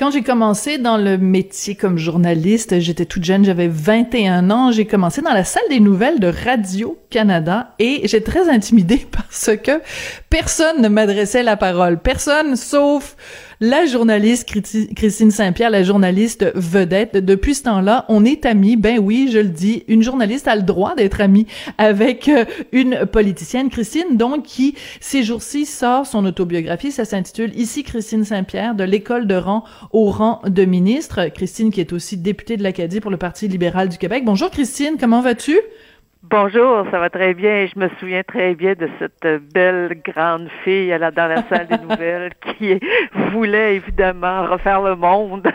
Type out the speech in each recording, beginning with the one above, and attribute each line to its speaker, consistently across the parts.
Speaker 1: Quand j'ai commencé dans le métier comme journaliste, j'étais toute jeune, j'avais 21 ans, j'ai commencé dans la salle des nouvelles de Radio-Canada et j'étais très intimidée parce que personne ne m'adressait la parole. Personne sauf la journaliste Christine Saint-Pierre, la journaliste vedette. Depuis ce temps-là, on est amis. Ben oui, je le dis, une journaliste a le droit d'être amie avec euh, une politicienne. Christine, donc, qui, ces jours-ci, sort son autobiographie. Ça s'intitule Ici Christine Saint-Pierre, de l'école de rang au rang de ministre. Christine, qui est aussi députée de l'Acadie pour le Parti libéral du Québec. Bonjour Christine, comment vas-tu?
Speaker 2: Bonjour, ça va très bien. Je me souviens très bien de cette belle grande fille là, dans la salle des nouvelles qui voulait évidemment refaire le monde.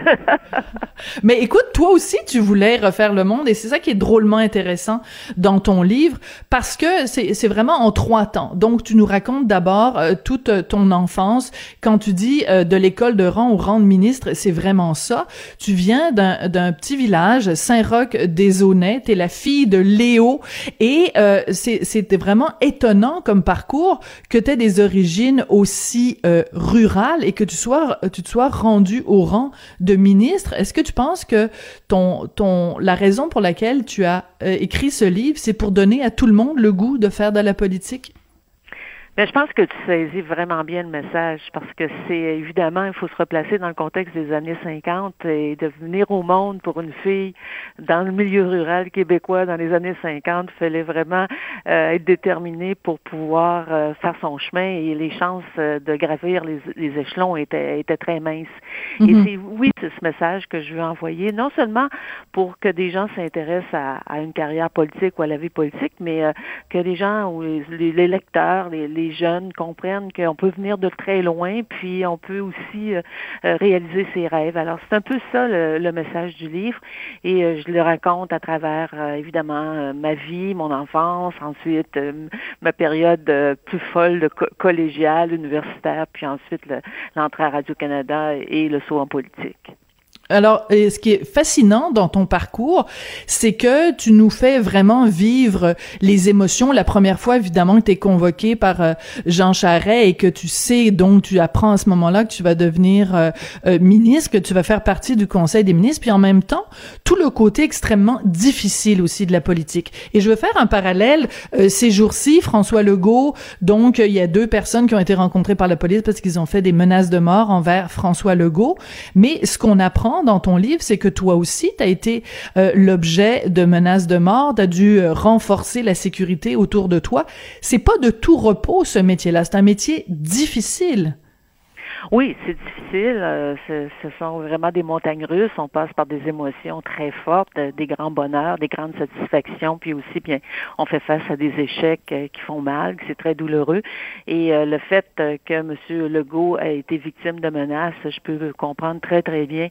Speaker 1: Mais écoute, toi aussi, tu voulais refaire le monde et c'est ça qui est drôlement intéressant dans ton livre parce que c'est vraiment en trois temps. Donc, tu nous racontes d'abord euh, toute ton enfance. Quand tu dis euh, de l'école de rang au rang de ministre, c'est vraiment ça. Tu viens d'un petit village, Saint-Roch-des-Aunais. T'es la fille de Léo et euh, c'était vraiment étonnant comme parcours que tu aies des origines aussi euh, rurales et que tu sois tu te sois rendu au rang de ministre. Est-ce que tu penses que ton ton la raison pour laquelle tu as euh, écrit ce livre, c'est pour donner à tout le monde le goût de faire de la politique?
Speaker 2: Ben, je pense que tu saisis vraiment bien le message parce que c'est évidemment, il faut se replacer dans le contexte des années 50 et de venir au monde pour une fille dans le milieu rural québécois dans les années 50, fallait vraiment euh, être déterminée pour pouvoir euh, faire son chemin et les chances euh, de gravir les, les, échelons étaient, étaient très minces. Et mm-hmm. c'est oui, c'est ce message que je veux envoyer, non seulement pour que des gens s'intéressent à, à, une carrière politique ou à la vie politique, mais que les gens ou les, les lecteurs, les les jeunes comprennent qu'on peut venir de très loin, puis on peut aussi euh, euh, réaliser ses rêves. Alors c'est un peu ça le, message du livre, et euh, je le raconte à travers évidemment ma vie, mon enfance, ensuite ma période plus folle de collégiale, universitaire, puis ensuite l'entrée à Radio Canada et le saut en politique.
Speaker 1: Alors, ce qui est fascinant dans ton parcours, c'est que tu nous fais vraiment vivre les émotions. La première fois, évidemment, que tu es convoqué par euh, Jean Charest et que tu sais, donc tu apprends à ce moment-là que tu vas devenir euh, euh, ministre, que tu vas faire partie du Conseil des ministres, puis en même temps, tout le côté extrêmement difficile aussi de la politique. Et je veux faire un parallèle. ces jours-ci, François Legault, donc il y a deux personnes qui ont été rencontrées par la police parce qu'ils ont fait des menaces de mort envers François Legault. Mais ce qu'on apprend dans ton livre, c'est que toi aussi, tu as été euh, l'objet de menaces de mort, tu as dû euh, renforcer la sécurité autour de toi. C'est pas de tout repos ce métier-là, c'est un métier difficile.
Speaker 2: Oui, c'est difficile. Euh, ce, sont vraiment des montagnes russes. On passe par des émotions très fortes, euh, des grands bonheurs, des grandes satisfactions, puis aussi, bien, on fait face à des échecs euh, qui font mal, c'est très douloureux. Et le fait que M. Legault a été victime de menaces, je peux comprendre très, très bien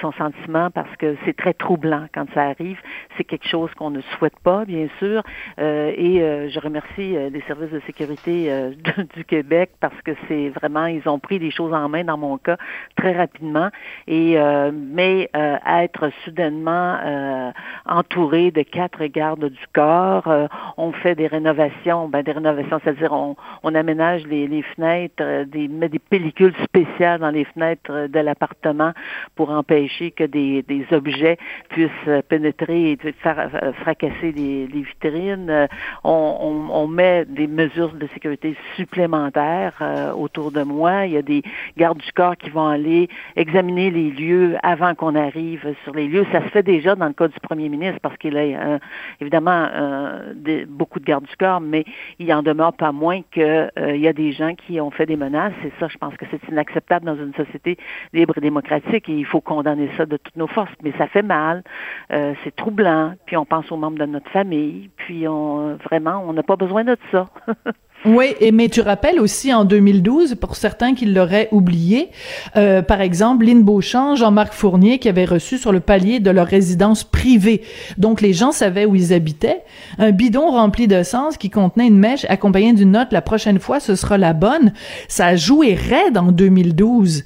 Speaker 2: son sentiment parce que c'est très troublant quand ça arrive. C'est quelque chose qu'on ne souhaite pas, bien sûr. et je remercie les services de sécurité du Québec parce que c'est vraiment, ils ont pris des choses en main dans mon cas très rapidement. Et euh, mais euh, être soudainement euh, entouré de quatre gardes du corps, on fait des rénovations, ben des rénovations, c'est-à-dire on, on aménage les, les fenêtres, des met des pellicules spéciales dans les fenêtres de l'appartement pour empêcher que des, des objets puissent pénétrer et faire fracasser les, les vitrines. On, on, on, met des mesures de sécurité supplémentaires autour de moi. Il y a des gardes du corps qui vont aller examiner les lieux avant qu'on arrive sur les lieux. Ça se fait déjà dans le cas du premier ministre parce qu'il a euh, évidemment euh, beaucoup de gardes du corps, mais il en demeure pas moins qu'il euh, y a des gens qui ont fait des menaces. Et ça, je pense que c'est inacceptable dans une société libre et démocratique et il faut condamner ça de toutes nos forces. Mais ça fait mal, c'est troublant, puis on pense aux membres de notre famille, puis on vraiment, on n'a pas besoin de ça.
Speaker 1: Oui, et mais tu rappelles aussi en 2012, pour certains qui l'auraient oublié, euh, par exemple, Lynn Beauchamp, Jean-Marc Fournier, qui avaient reçu sur le palier de leur résidence privée. Donc les gens savaient où ils habitaient. Un bidon rempli d'essence qui contenait une mèche accompagnée d'une note « La prochaine fois, ce sera la bonne ». Ça a joué raide en 2012.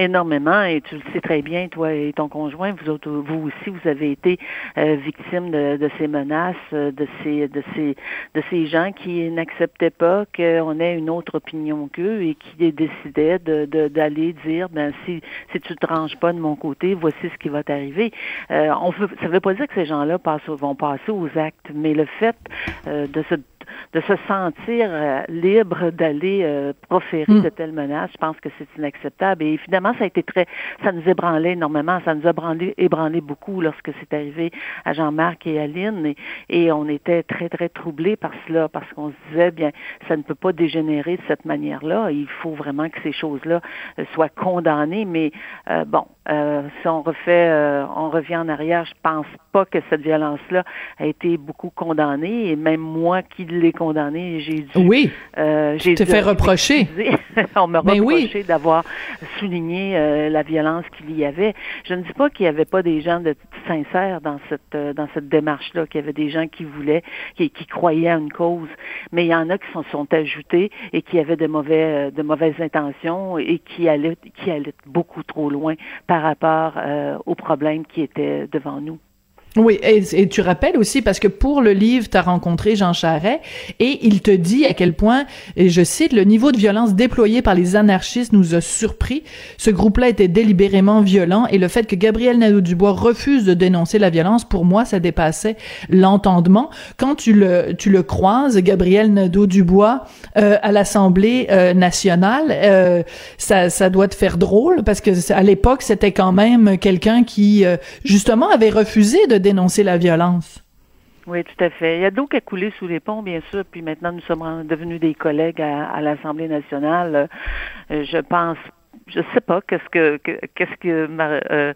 Speaker 2: Énormément, et tu le sais très bien, toi et ton conjoint, vous autres, vous aussi, vous avez été euh, victime de, de, ces menaces, euh, de ces, de ces, de ces gens qui n'acceptaient pas qu'on ait une autre opinion qu'eux et qui décidaient de, d'aller dire, ben si, si tu te ranges pas de mon côté, voici ce qui va t'arriver. Euh, on veut, ça veut pas dire que ces gens-là vont passer aux actes, mais le fait euh, de se de se sentir euh, libre d'aller euh, proférer hmm. de telles menaces, je pense que c'est inacceptable. Et évidemment, ça a été très, ça nous ébranlait énormément, ça nous a ébranlé, ébranlé beaucoup lorsque c'est arrivé à Jean-Marc et à Lynn, et, et, on était très, très troublés par cela, parce qu'on se disait, bien, ça ne peut pas dégénérer de cette manière-là, il faut vraiment que ces choses-là euh, soient condamnées, mais bon, si on refait, on revient en arrière, je pense pas que cette violence-là a été beaucoup condamnée, et même moi qui l'ai condamné. J'ai dû.
Speaker 1: Oui. Euh, j'ai te fait reprocher.
Speaker 2: On m'a ben reproché d'avoir souligné euh, la violence qu'il y avait. Je ne dis pas qu'il n'y avait pas des gens de sincères dans cette euh, dans cette démarche-là, qu'il y avait des gens qui voulaient, qui, qui croyaient à une cause, mais il y en a qui s'en sont ajoutés et qui avaient de mauvais euh, de mauvaises intentions et qui allaient qui allaient beaucoup trop loin par rapport aux problèmes qui étaient devant nous.
Speaker 1: Oui, et, tu rappelles aussi, parce que pour le livre, tu as rencontré Jean Charret, et il te dit à quel point, et je cite, le niveau de violence déployé par les anarchistes nous a surpris. Ce groupe-là était délibérément violent, et le fait que Gabriel Nadeau-Dubois refuse de dénoncer la violence, pour moi, ça dépassait l'entendement. Quand tu le, tu le croises, Gabriel Nadeau-Dubois, euh, à l'Assemblée euh, nationale, euh, ça, ça doit te faire drôle, parce que à l'époque, c'était quand même quelqu'un qui, justement, avait refusé de la violence.
Speaker 2: Oui, tout à fait. Il y a d'eau qui a coulé sous les ponts, bien sûr, puis maintenant nous sommes devenus des collègues à, l'Assemblée nationale. Euh, je pense je sais pas qu'est-ce que qu'est-ce que euh,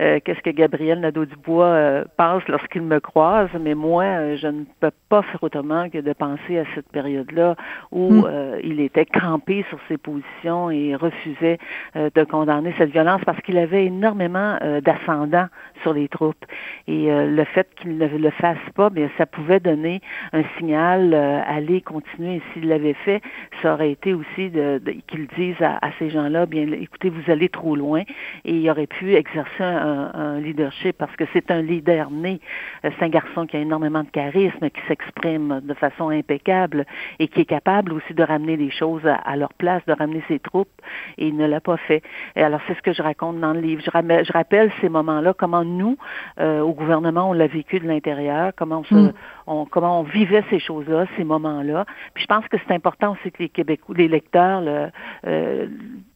Speaker 2: euh, qu'est-ce que Gabriel Nadeau-Dubois euh, pense lorsqu'il me croise, mais moi, je ne peux pas faire autrement que de penser à cette période-là où hmm. il était campé sur ses positions et refusait de condamner cette violence parce qu'il avait énormément d'ascendants sur les troupes. Et le fait qu'il ne le fasse pas, bien, ça pouvait donner un signal, aller continuer. Et s'il l'avait fait, ça aurait été aussi de, qu'il dise à, à ces gens-là, bien écoutez, vous allez trop loin, et il aurait pu exercer un, leadership parce que c'est un leader né. Euh, c'est un garçon qui a énormément de charisme, qui s'exprime de façon impeccable et qui est capable aussi de ramener les choses à, leur place, de ramener ses troupes, et il ne l'a pas fait. Et alors, c'est ce que je raconte dans le livre. Je, rappelle ces moments-là, comment nous, euh, au gouvernement, on l'a vécu de l'intérieur, comment on, mm. on, comment on vivait ces choses-là, ces moments-là. Puis je pense que c'est important aussi que les Québécois, les lecteurs, le, euh,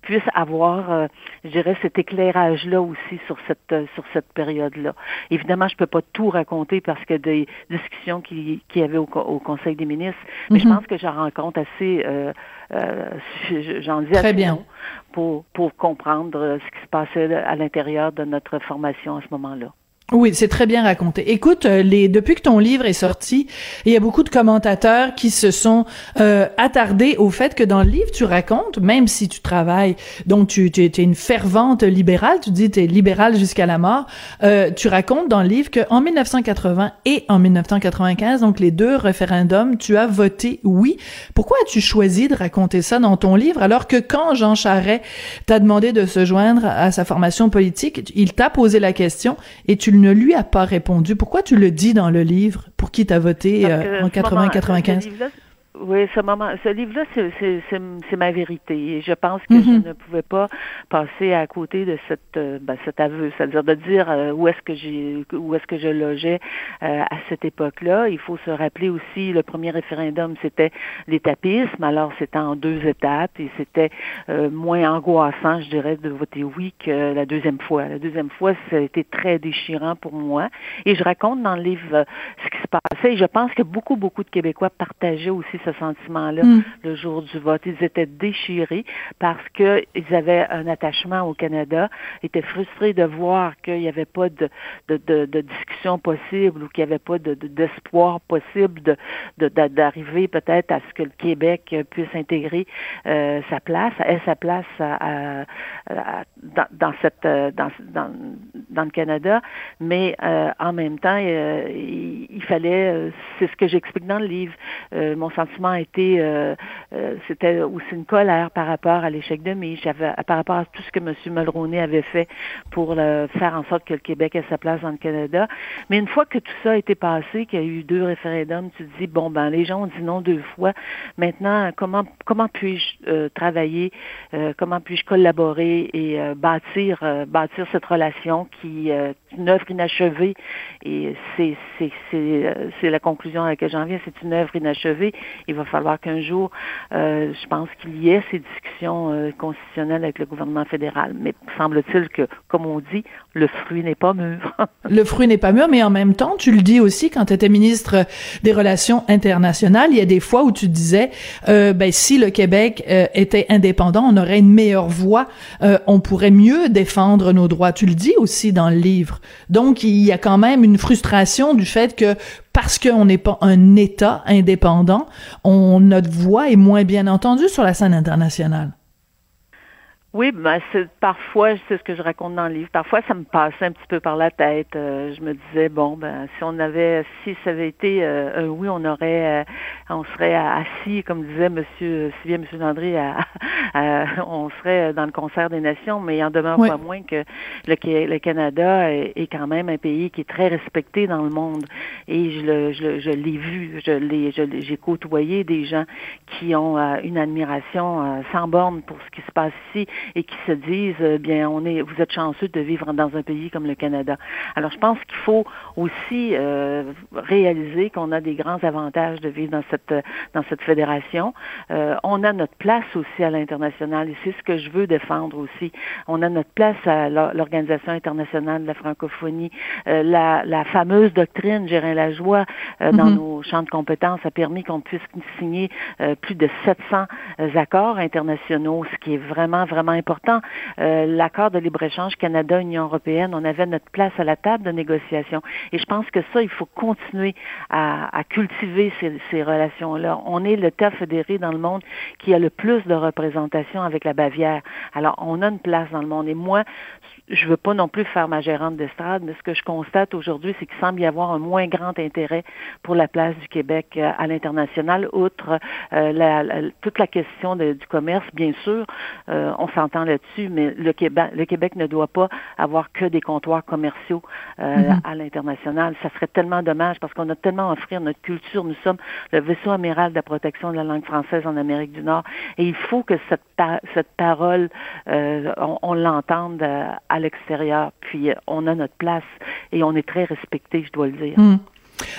Speaker 2: puissent avoir, euh, je dirais, cet éclairage-là aussi sur cette euh, sur cette période-là. Évidemment, je peux pas tout raconter parce que des discussions qui qui y avait au, Conseil des ministres, mais je mhm. pense que j'en rencontre assez, euh, euh j'en dis assez bien. pour pour comprendre ce qui se passait à l'intérieur de notre formation à ce moment-là.
Speaker 1: Oui, c'est très bien raconté. Écoute, euh, les depuis que ton livre est sorti, il y a beaucoup de commentateurs qui se sont euh, attardés au fait que dans le livre tu racontes, même si tu travailles, donc tu, tu, es une fervente libérale, tu dis tu es libérale jusqu'à la mort, euh, tu racontes dans le livre que en 1980 et en 1995, donc les deux référendums, tu as voté oui. Pourquoi as-tu choisi de raconter ça dans ton livre alors que quand Jean Charest t'a demandé de se joindre à sa formation politique, il t'a posé la question et tu ne lui as pas répondu. Pourquoi tu le dis dans le livre? Pour qui t'as voté euh, en 80-95?
Speaker 2: Oui, ce moment, ce livre-là, c'est ma vérité. Et je pense que je mm-hmm. ne pouvais pas passer à côté de cette, euh, ben, cet aveu, c'est-à-dire de dire euh, où est-ce que j'ai, où est-ce que je logeais euh, à cette époque-là. Il faut se rappeler aussi, le premier référendum, c'était l'étapisme. Alors, c'était en deux étapes et c'était moins angoissant, je dirais, de voter oui que la deuxième fois. La deuxième fois, ça a été très déchirant pour moi. Et je raconte dans le livre ce qui se passait. Et je pense que beaucoup, beaucoup de Québécois partageaient aussi ce sentiment-là mm. le jour du vote. Ils étaient déchirés parce qu'ils avaient un attachement au Canada, étaient frustrés de voir qu'il n'y avait pas de, de, de, de, discussion possible ou qu'il n'y avait pas d'espoir possible d'arriver peut-être à ce que le Québec puisse intégrer euh, sa place, ait sa place à, dans, dans, cette dans, dans, dans le Canada, mais en même temps, il, fallait, c'est ce que j'explique dans le livre, mon sentiment a été, c'était aussi une colère par rapport à l'échec de mai, par rapport à tout ce que M. Mulroney avait fait pour faire en sorte que le Québec ait sa place dans le Canada. Mais une fois que tout ça a été passé, qu'il y a eu deux référendums, tu te dis, bon, ben les gens ont dit non deux fois. Maintenant, comment, comment puis-je travailler, comment puis-je collaborer et euh, bâtir, euh, bâtir cette relation qui est une œuvre inachevée? Et c'est, c'est, c'est, euh, c'est la conclusion à laquelle j'en viens. C'est une œuvre inachevée. Il va falloir qu'un jour, je pense qu'il y ait ces discussions constitutionnelles avec le gouvernement fédéral. Mais semble-t-il que, comme on dit, le fruit n'est pas mûr.
Speaker 1: le fruit n'est pas mûr, mais en même temps, tu le dis aussi quand tu étais ministre des Relations internationales, il y a des fois où tu disais, ben si le Québec était indépendant, on aurait une meilleure voix euh, on pourrait mieux défendre nos droits. Tu le dis aussi dans le livre. Donc, il y a quand même une frustration du fait que parce qu'on n'est pas un État indépendant, on, notre voix est moins bien entendue sur la scène internationale.
Speaker 2: Oui, ben c'est parfois, c'est ce que je raconte dans le livre. Parfois, ça me passait un petit peu par la tête. Euh, je me disais bon, ben si on avait, si ça avait été euh, un oui, on aurait, euh, on serait assis, comme disait Monsieur, si bien Monsieur Landry, on serait dans le concert des nations. Mais il en demeure pas moins que le, le Canada est, quand même un pays qui est très respecté dans le monde. Et je le, je, je l'ai vu, je l'ai, j'ai côtoyé des gens qui ont une admiration sans borne pour ce qui se passe ici et qui se disent, eh bien, on est, vous êtes chanceux de vivre dans un pays comme le Canada. Alors, je pense qu'il faut aussi euh, réaliser qu'on a des grands avantages de vivre dans cette dans cette fédération. Euh, on a notre place aussi à l'international et c'est ce que je veux défendre aussi. On a notre place à l'Organisation internationale de la francophonie. Euh, la, la, fameuse doctrine Gérin Lajoie euh, dans mm-hmm. nos champs de compétences a permis qu'on puisse signer plus de 700 accords internationaux, ce qui est vraiment, vraiment important. Euh, l'accord de libre-échange Canada-Union européenne, on avait notre place à la table de négociation. Et je pense que ça, il faut continuer à, cultiver ces, ces relations-là. On est le tas fédéré dans le monde qui a le plus de représentation avec la Bavière. Alors, on a une place dans le monde. Et moi, je veux pas non plus faire ma gérante d'estrade, mais ce que je constate aujourd'hui, c'est qu'il semble y avoir un moins grand intérêt pour la place du Québec euh, à l'international, outre euh, la, toute la question du commerce, bien sûr, euh, s'entend là-dessus, mais le Québec, le Québec ne doit pas avoir que des comptoirs commerciaux mm-hmm. à l'international. Ça serait tellement dommage parce qu'on a tellement à offrir notre culture. Nous sommes le vaisseau amiral de la protection de la langue française en Amérique du Nord, et il faut que cette, cette parole, on, on l'entende à à l'extérieur. Puis euh, on a notre place et on est très respecté, je dois le dire.
Speaker 1: Hmm.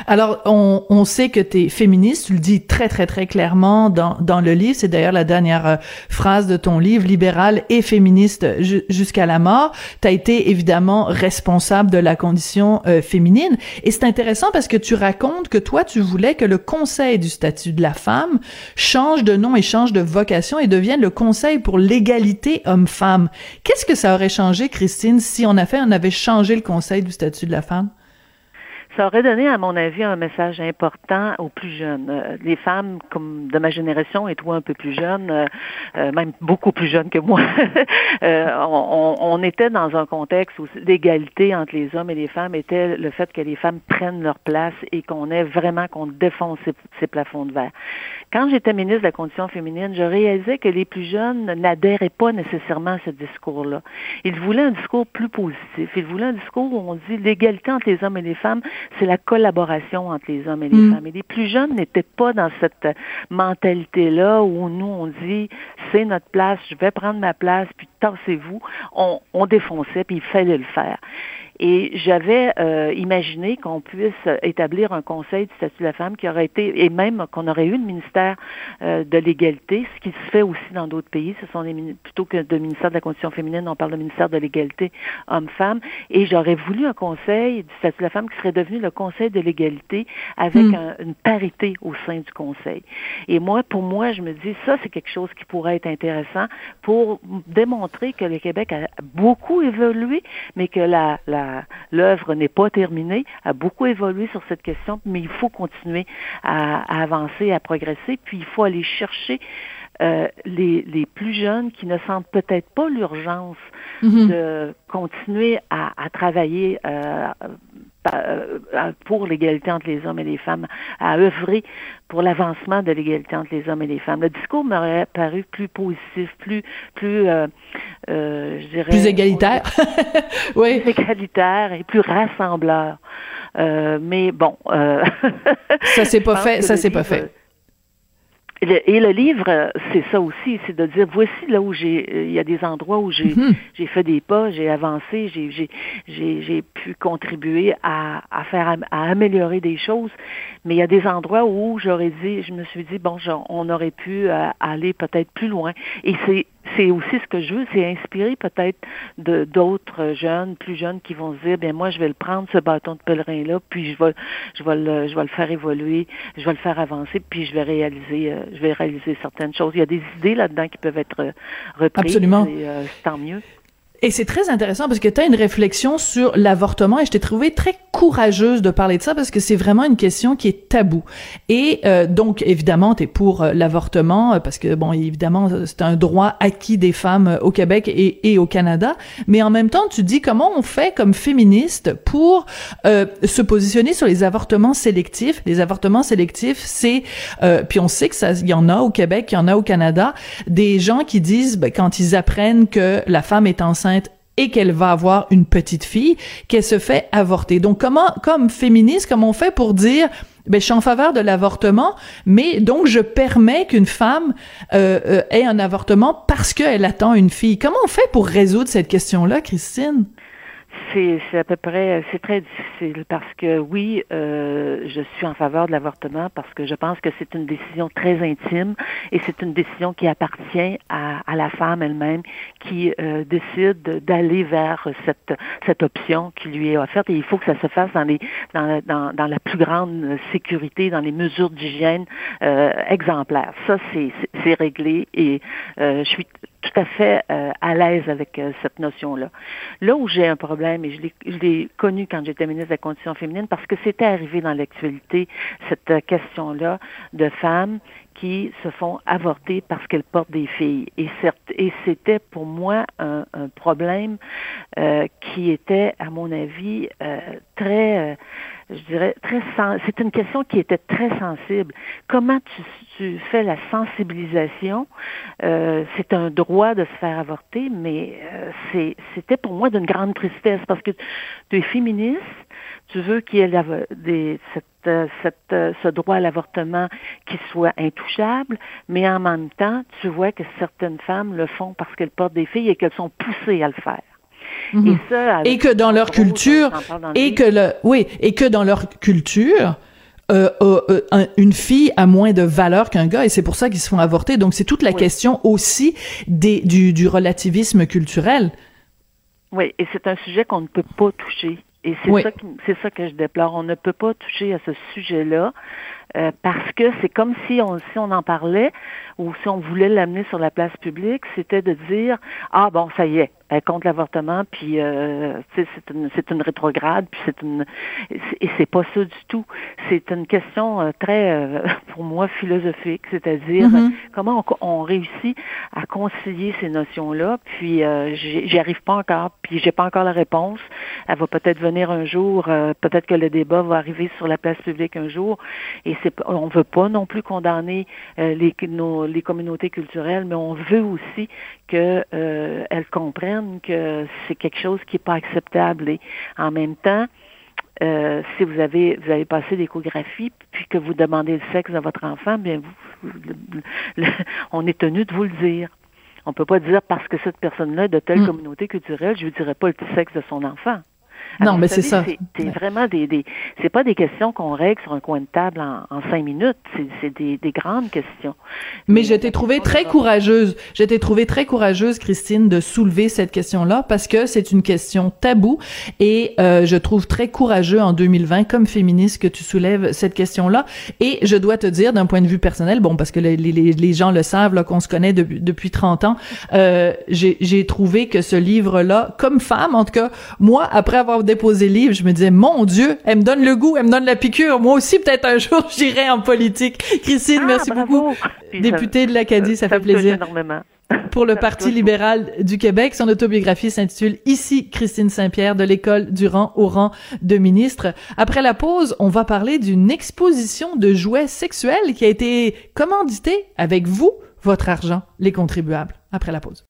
Speaker 1: Alors, on, on, sait que tu es féministe, tu le dis très, très, très clairement dans, dans le livre. C'est d'ailleurs la dernière euh, phrase de ton livre, libéral et féministe jusqu'à la mort. Tu as été évidemment responsable de la condition euh, féminine. Et c'est intéressant parce que tu racontes que toi, tu voulais que le Conseil du statut de la femme change de nom et change de vocation et devienne le Conseil pour l'égalité homme-femme. Qu'est-ce que ça aurait changé, Christine, si on, a fait, on avait changé le Conseil du statut de la femme?
Speaker 2: Ça aurait donné, à mon avis, un message important aux plus jeunes. Euh, les femmes comme de ma génération et toi un peu plus jeune, euh, euh, même beaucoup plus jeune que moi, on, on, était dans un contexte où l'égalité entre les hommes et les femmes était le fait que les femmes prennent leur place et qu'on ait vraiment qu'on défonce ces, ces, plafonds de verre. Quand j'étais ministre de la condition féminine, je réalisais que les plus jeunes n'adhéraient pas nécessairement à ce discours-là. Ils voulaient un discours plus positif. Ils voulaient un discours où on dit l'égalité entre les hommes et les femmes, c'est la collaboration entre les hommes et les mm. femmes. Et les plus jeunes n'étaient pas dans cette mentalité-là où nous, on dit, c'est notre place, je vais prendre ma place, puis tassez-vous. On, on défonçait, puis il fallait le faire. Et j'avais euh, imaginé qu'on puisse établir un conseil du statut de la femme qui aurait été, et même qu'on aurait eu le ministère euh, de l'égalité, ce qui se fait aussi dans d'autres pays. Ce sont les plutôt que de ministère de la condition féminine, on parle de ministère de l'égalité homme-femme. Et j'aurais voulu un conseil du statut de la femme qui serait devenu le conseil de l'égalité avec hmm. une parité au sein du conseil. Et moi, pour moi, je me dis, ça, c'est quelque chose qui pourrait être intéressant pour démontrer que le Québec a beaucoup évolué, mais que la, la l'œuvre n'est pas terminée, a beaucoup évolué sur cette question, mais il faut continuer à, avancer, à progresser, puis il faut aller chercher euh, les, les plus jeunes qui ne sentent peut-être pas l'urgence mm-hmm. de continuer à, à travailler euh, euh, pour l'égalité entre les hommes et les femmes, à œuvrer pour l'avancement de l'égalité entre les hommes et les femmes. Le discours m'aurait paru plus positif, plus, plus, euh,
Speaker 1: euh, je dirais, plus égalitaire,
Speaker 2: oui, plus égalitaire et plus rassembleur. Euh, mais bon, euh,
Speaker 1: ça c'est pas fait, ça c'est pas fait
Speaker 2: et le livre, c'est ça aussi, c'est de dire voici là où j'ai, il y a des endroits où j'ai, mhm. j'ai fait des pas, j'ai avancé, j'ai, j'ai, j'ai, j'ai pu contribuer à, à faire, à améliorer des choses, mais il y a des endroits où j'aurais dit, je me suis dit bon, on aurait pu euh, aller peut-être plus loin. Et c'est c'est aussi ce que je veux, c'est inspirer peut-être de d'autres jeunes, plus jeunes, qui vont se dire, bien moi je vais le prendre ce bâton de pèlerin là, puis je vais, je vais le, je vais le faire évoluer, je vais le faire avancer, puis je vais réaliser, euh, je vais réaliser certaines choses. Il y a des idées là-dedans qui peuvent être reprises.
Speaker 1: Absolument.
Speaker 2: Et, euh, tant mieux.
Speaker 1: Et c'est très intéressant parce que tu as une réflexion sur l'avortement et je t'ai trouvé très courageuse de parler de ça parce que c'est vraiment une question qui est tabou. Et euh, donc évidemment, tu es pour euh, l'avortement euh, parce que bon, évidemment, c'est un droit acquis des femmes au Québec et, au Canada, mais en même temps, tu dis comment on fait comme féministe pour se positionner sur les avortements sélectifs. Les avortements sélectifs, c'est puis on sait que ça il y en a au Québec, il y en a au Canada, des gens qui disent ben, quand ils apprennent que la femme est enceinte et qu'elle va avoir une petite fille, qu'elle se fait avorter. Donc comment, comme féministe, comment on fait pour dire, ben je suis en faveur de l'avortement, mais donc je permets qu'une femme euh, euh, ait un avortement parce qu'elle attend une fille. Comment on fait pour résoudre cette question-là, Christine?
Speaker 2: C'est, à peu près, c'est très difficile parce que oui, euh, je suis en faveur de l'avortement parce que je pense que c'est une décision très intime et c'est une décision qui appartient à, à la femme elle-même qui euh, décide d'aller vers cette cette option qui lui est offerte et il faut que ça se fasse dans les dans, dans, dans la plus grande sécurité, dans les mesures d'hygiène euh, exemplaires. Ça c'est, c'est réglé et euh, je suis tout à fait euh, à l'aise avec euh, cette notion-là. Là où j'ai un problème, et je l'ai connu quand j'étais ministre de la Condition féminine, parce que c'était arrivé dans l'actualité, cette euh, question-là de femmes qui se font avorter parce qu'elles portent des filles. Et, c'était pour moi un, un problème qui était, à mon avis, très je dirais, très c'est une question qui était très sensible. Comment tu, tu fais la sensibilisation? Euh, c'est un droit de se faire avorter, mais euh, c'était pour moi d'une grande tristesse parce que tu es féministe, tu veux qu'il y ait des, cette, euh, cette, euh, ce droit à l'avortement qui soit intouchable, mais en même temps, tu vois que certaines femmes le font parce qu'elles portent des filles et qu'elles sont poussées à le faire.
Speaker 1: Mhm. Et, que dans leur culture, et que le, oui, et que dans leur culture, euh, euh, euh une fille a moins de valeur qu'un gars et c'est pour ça qu'ils se font avorter. Donc c'est toute la question aussi des, du, du relativisme culturel.
Speaker 2: Oui, et c'est un sujet qu'on ne peut pas toucher. Et c'est ça, c'est ça que je déplore. On ne peut pas toucher à ce sujet-là euh, parce que c'est comme si on, si on en parlait ou si on voulait l'amener sur la place publique, c'était de dire ah bon ça y est, elle contre l'avortement, puis euh, c'est une c'est une rétrograde, puis c'est une et c'est pas ça du tout. C'est une question euh, très euh, pour moi philosophique, c'est-à-dire mm-hmm. comment on, on, réussit à concilier ces notions-là. Puis euh, j'y arrive pas encore, puis j'ai pas encore la réponse. Elle va peut-être venir un jour, peut-être que le débat va arriver sur la place publique un jour, et c'est on veut pas non plus condamner les nos, les communautés culturelles, mais on veut aussi qu'elles euh, comprennent que c'est quelque chose qui n'est pas acceptable. Et en même temps, euh, si vous avez vous avez passé l'échographie puis que vous demandez le sexe de votre enfant, bien vous, on est tenu de vous le dire. On peut pas dire parce que cette personne-là est de telle mm. communauté culturelle, je ne dirais pas le sexe de son enfant.
Speaker 1: Non, mais c'est ça.
Speaker 2: C'est vraiment des, des c'est pas des questions qu'on règle sur un coin de table en, en cinq minutes. C'est des, des, grandes questions.
Speaker 1: Mais, je t'ai trouvé très courageuse. Je t'ai trouvé très courageuse, Christine, de soulever cette question-là parce que c'est une question taboue et euh, je trouve très courageux en 2020 comme féministe que tu soulèves cette question-là. Et je dois te dire d'un point de vue personnel, bon, parce que les, les, les gens le savent, là, qu'on se connaît depuis, depuis 30 ans, euh, j'ai trouvé que ce livre-là, comme femme, en tout cas, moi, après avoir déposé livre, je me disais, mon Dieu, elle me donne le goût, elle me donne la piqûre. Moi aussi, peut-être un jour, j'irai en politique. Christine,
Speaker 2: Ah,
Speaker 1: merci
Speaker 2: bravo.
Speaker 1: beaucoup.
Speaker 2: Puis
Speaker 1: Députée de l'Acadie, ça, fait
Speaker 2: me
Speaker 1: plaisir.
Speaker 2: énormément.
Speaker 1: Pour le Parti libéral du Québec, son autobiographie s'intitule Ici Christine Saint-Pierre de l'école du rang au rang de ministre. Après la pause, on va parler d'une exposition de jouets sexuels qui a été commanditée avec vous, votre argent, les contribuables. Après la pause.